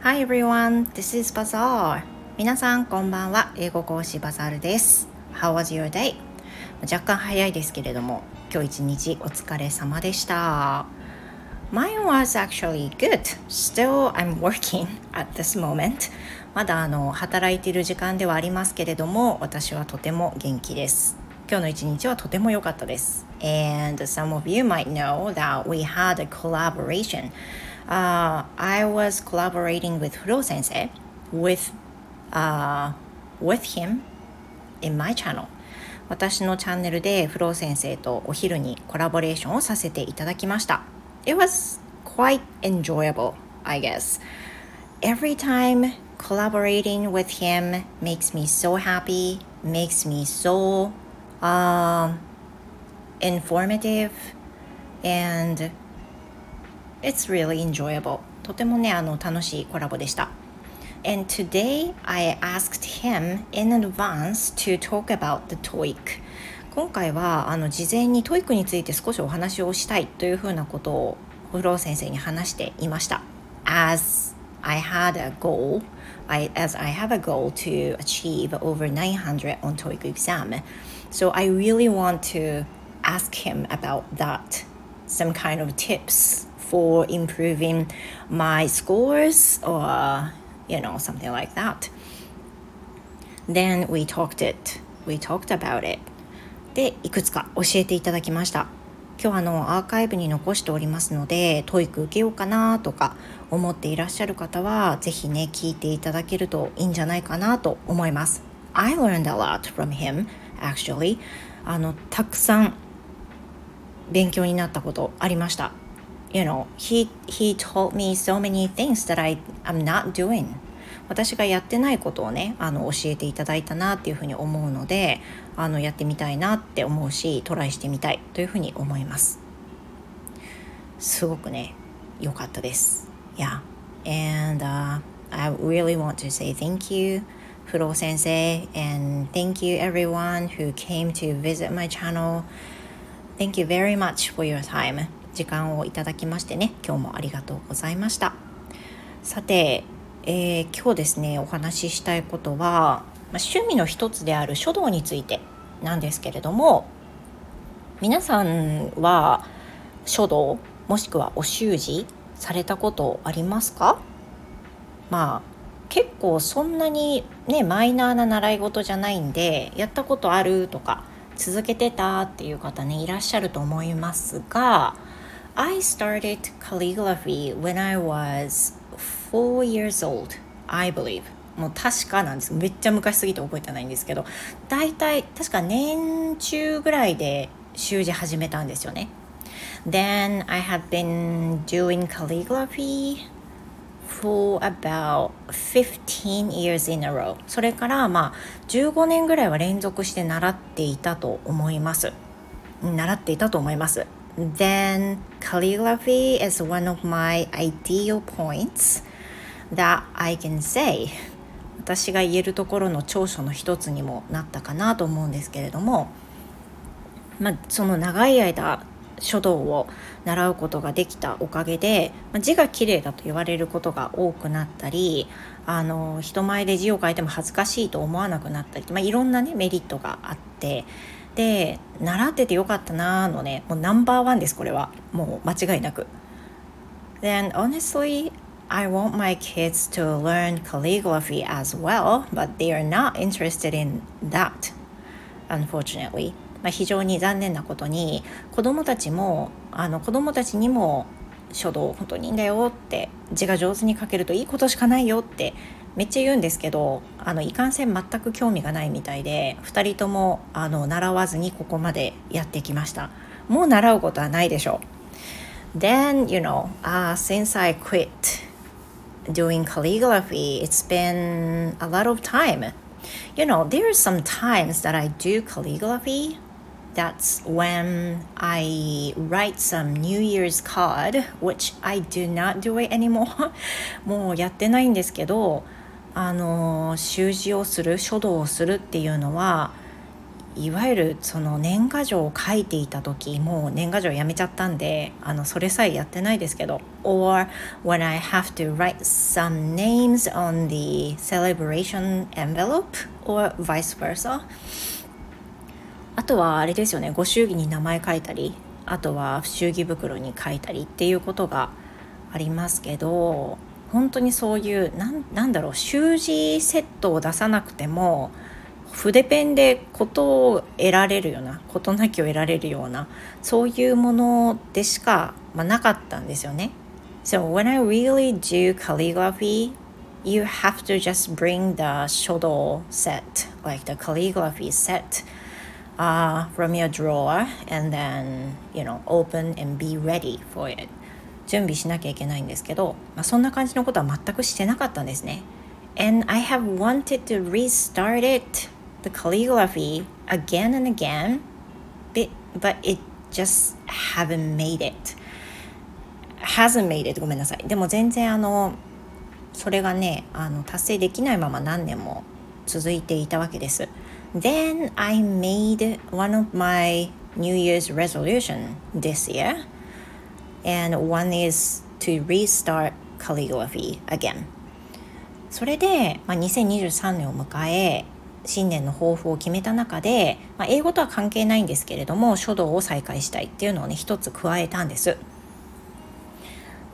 Hi everyone, this is Bazaar. 皆さんこんばんは。英語講師バザールです。How was your day? 若干早いですけれども、今日一日お疲れ様でした。Mine was actually good. Still, I'm working at this moment. まだあの働いている時間ではありますけれども、私はとても元気です。今日の一日はとても良かったです。And some of you might know that we had a collaboration. Uh, I was collaborating with Furo sensei with, uh, with him in my channel. 私のチャンネルでフロー先生とお昼にコラボレーションをさせていただきました。It was quite enjoyable, I guess. Every time collaborating with him makes me so happy, makes me so um, informative and it's really enjoyable とてもねあの楽しいコラボでした And today I asked him in advance to talk about the TOEIC 今回はあの事前に TOEIC について少しお話をしたいというふうなことをフロー先生に話していました As I had a goal I, as I have a goal to achieve over 900 on TOEIC exam so I really want to ask him about that some kind of tips for improving my scores or you know something like that then we talked it we talked about it でいくつか教えていただきました今日あのアーカイブに残しておりますので TOEIC 受けようかなとか思っていらっしゃる方はぜひね聞いていただけるといいんじゃないかなと思います I learned a lot from him actually あのたくさん勉強になったことありました You know, he, he told me so many things that I, I'm not doing 私がやってないことをねあの教えていただいたなっていうふうに思うのであのやってみたいなって思うしトライしてみたいというふうに思いますすごくね良かったです Yeah and、uh, I really want to say thank you フロー先生 and thank you everyone who came to visit my channel Thank you very much for your time 時間をいただきましてね今日もありがとうございました。さて、えー、今日ですねお話ししたいことは、ま、趣味の一つである書道についてなんですけれども皆さんは書道もしくはお習字されたことありますか？まあ結構そんなにねマイナーな習い事じゃないんでやったことあるとか続けてたっていう方ねいらっしゃると思いますが I started calligraphy when I was four years old I believe もう確かなんですめっちゃ昔すぎて覚えてないんですけど大体確か年中ぐらいで習字始めたんですよね Then I have been doing calligraphy for about 15 years in a row それからまあ15年ぐらいは連続して習っていたと思います習っていたと思います Then calligraphy is one of my ideal points that I can say. 私が言えるところの長所の一つにもなったかなと思うんですけれどもまあその長い間書道を習うことができたおかげで、まあ、字が綺麗だと言われることが多くなったりあの人前で字を書いても恥ずかしいと思わなくなったり、まあ、いろんなねメリットがあってで習っててよかったなーのねもうナンバーワンですこれはもう間違いなく。Then honestly I want my kids to learn calligraphy as well, but they are not interested in that, unfortunately. まあ、非常に残念なことに子どもたちもあの子どもたちにも書道本当にいいんだよって字が上手に書けるといいことしかないよってめっちゃ言うんですけどあのいかんせん全く興味がないみたいで2人ともあの習わずにここまでやってきましたもう習うことはないでしょう Then you know、uh, since I quit doing calligraphy it's been a lot of time you know there are some times that I do calligraphy that's when I write some New Year's card, which I do not do it anymore. もうやってないんですけど、あの習字をする書道をするっていうのはいわゆるその年賀状を書いていた時もう年賀状やめちゃったんであのそれさえやってないですけど or when I have to write some names on the celebration envelope or vice versa. あとはあれですよねご祝儀に名前書いたりあとは祝儀袋に書いたりっていうことがありますけど本当にそういうなんなんだろう習字セットを出さなくても筆ペンで事を得られるような事なきを得られるようなそういうものでしか、まあ、なかったんですよね。So when I really do calligraphy, you have to just bring the shodo set, like the calligraphy set, uh, from your drawer and then, you know, open and be ready for it. 準備しなきゃいけないんですけど、まあ、そんな感じのことは全くしてなかったんですね。And I have wanted to restart it the calligraphy again and again, but, it just haven't made it. hasn't made it ごめんなさい。でも全然あの、それがね、あの達成できないまま何年も続いていたわけです。Then I made one of my New Year's resolution this year, and one is to restart calligraphy again. それで、まあ、2023年を迎え新年の抱負を決めた中で、まあ、英語とは関係ないんですけれども書道を再開したいっていうのをね一つ加えたんです。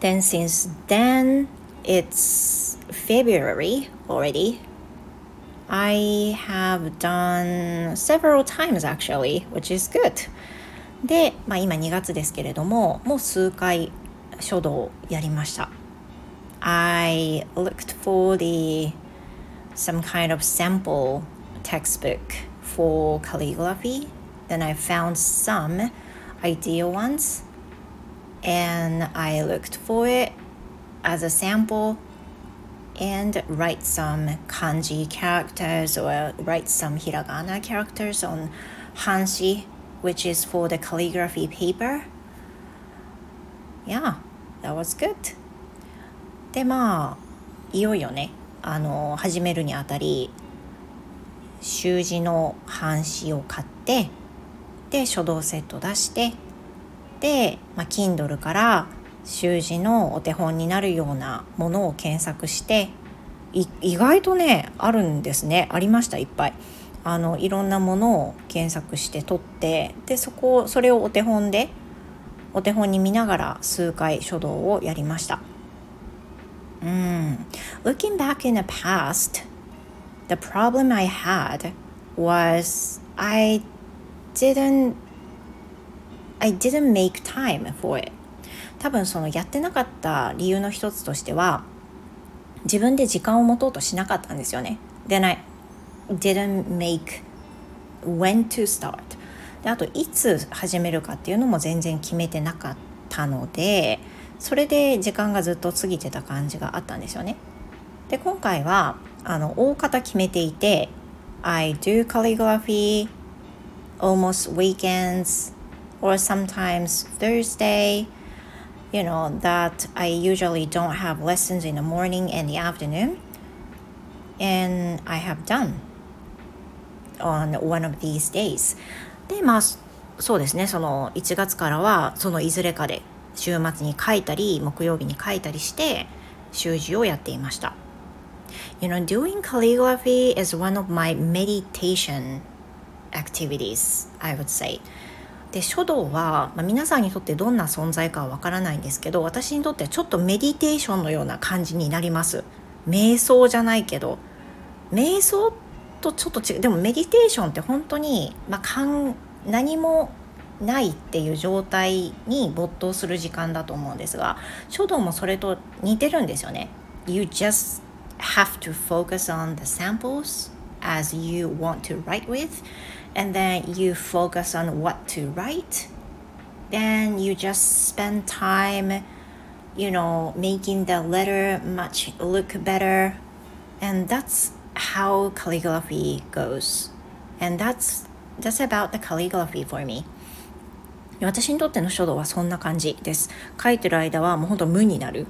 Then since then it's February already I have done several times actually which is good で、まあ、今2月ですけれどももう数回書道をやりました I looked for the some kind of sample textbook for calligraphy. Then I found some ideal ones and I looked for it as a sample and write some kanji characters or write some hiragana characters on hanshi, which is for the calligraphy paper. Yeah, that was good. でまあいよいよねあの始めるにあたり習字の半紙を買ってで書道セット出してで、まあ、Kindle から習字のお手本になるようなものを検索して意外とねあるんですねありましたいっぱいあのいろんなものを検索して撮ってでそこそれをお手本でお手本に見ながら数回書道をやりました。うん。Looking back in the past the problem I had was I didn't I didn't make time for it. 多分そのやってなかった理由の一つとしては自分で時間を持とうとしなかったんですよね。Then I didn't make when to start であといつ始めるかっていうのも全然決めてなかったのでそれで時間がずっと過ぎてた感じがあったんですよねで今回はあの大方決めていて I do calligraphy almost weekends or sometimes Thursday you know that I usually don't have lessons in the morning and the afternoon and I have done on one of these days. でまあそうですね。その1月からはそのいずれかで週末に書いたり木曜日に書いたりして習字をやっていました。You know, doing calligraphy is one of my meditation activities, I would say. で書道は、まあ、皆さんにとってどんな存在かはわからないんですけど私にとってはちょっとメディテーションのような感じになります。瞑想じゃないけど。瞑想っとちょっと違うでもメディテーションって本当に、まあ、かん何もないっていう状態に没頭する時間だと思うんですが書道もそれと似てるんですよね You just have to focus on the samples as you want to write with and then you focus on what to write then you just spend time you know making the letter much look better and that's how calligraphy goes. And that's that's about the calligraphy for me. 私にとっての書道はそんな感じです。書いてる間はもうほんと無になる。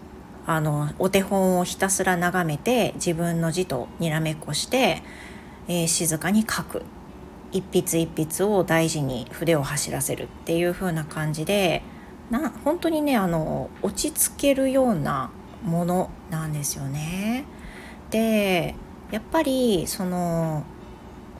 あのお手本をひたすら眺めて自分の字とにらめっこして、えー、静かに書く。一筆一筆を大事に筆を走らせるっていう風な感じでな本当にねあの落ち着けるようなものなんですよね。でやっぱりその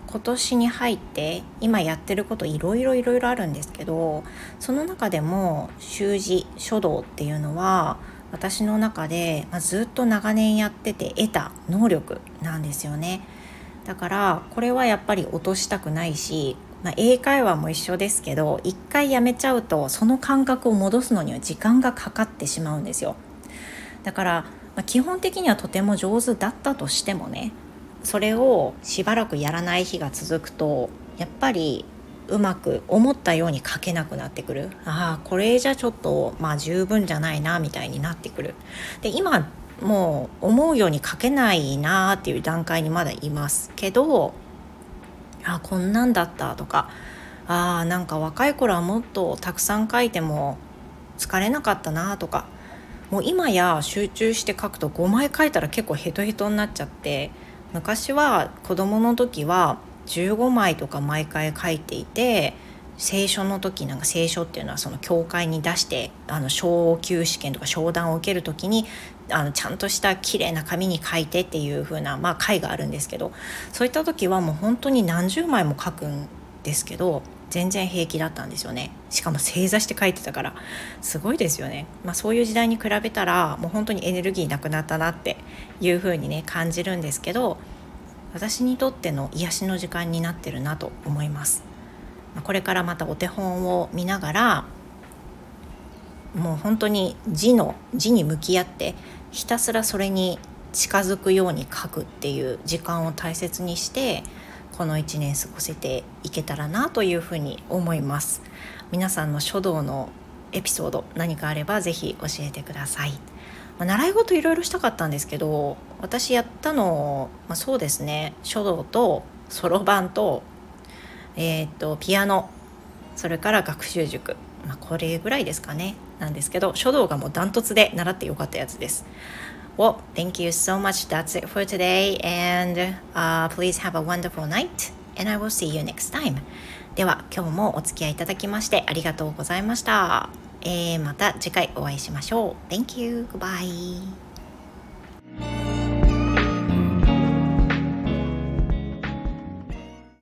今年に入って今やってることいろいろいろいろあるんですけどその中でも習字書道っていうのは私の中で、まあ、ずっと長年やってて得た能力なんですよね。だからこれはやっぱり落としたくないし、まあ、英会話も一緒ですけど一回やめちゃうとその感覚を戻すのには時間がかかってしまうんですよだから、まあ、基本的にはとても上手だったとしてもねそれをしばらくやらない日が続くとやっぱりうまく思ったように書けなくなってくる。ああこれじゃちょっとまあ十分じゃないなみたいになってくる。で今もう思うように書けないなっていう段階にまだいますけどあこんなんだったとかあなんか若い頃はもっとたくさん書いても疲れなかったなとかもう今や集中して書くと5枚書いたら結構ヘトヘトになっちゃって昔は子供の時は15枚とか毎回書いていて聖書の時なんか聖書っていうのはその教会に出してあの昇級試験とか商談を受ける時にあのちゃんとした綺麗な紙に書いてっていう風なまあ会があるんですけどそういった時はもう本当に何十枚も書くんですけど全然平気だったんですよね。しかも正座して書いてたから。すごいですよね、まあ、そういう時代に比べたらもう本当にエネルギーなくなったなっていう風にね感じるんですけど私にとっての癒しの時間になってるなと思います。これからまたお手本を見ながらもう本当に字の字に向き合ってひたすらそれに近づくように書くっていう時間を大切にしてこの1年過ごせていけたらなというふうに思います。皆さんの書道のエピソード何かあれば是非教えてください、まあ、習い事いろいろしたかったんですけど私やったの、まあ、そうですね。書道とそろばんと,、えー、っとピアノそれから学習塾、まあ、これぐらいですかね。なんですけど書道がもうダントツで習ってよかったやつです。Well, thank you so much. That's it for today. And、uh, please have a wonderful night. And I will see you next time. では、今日もお付き合いいただきましてありがとうございました。えー、また次回お会いしましょう。Thank you. Goodbye.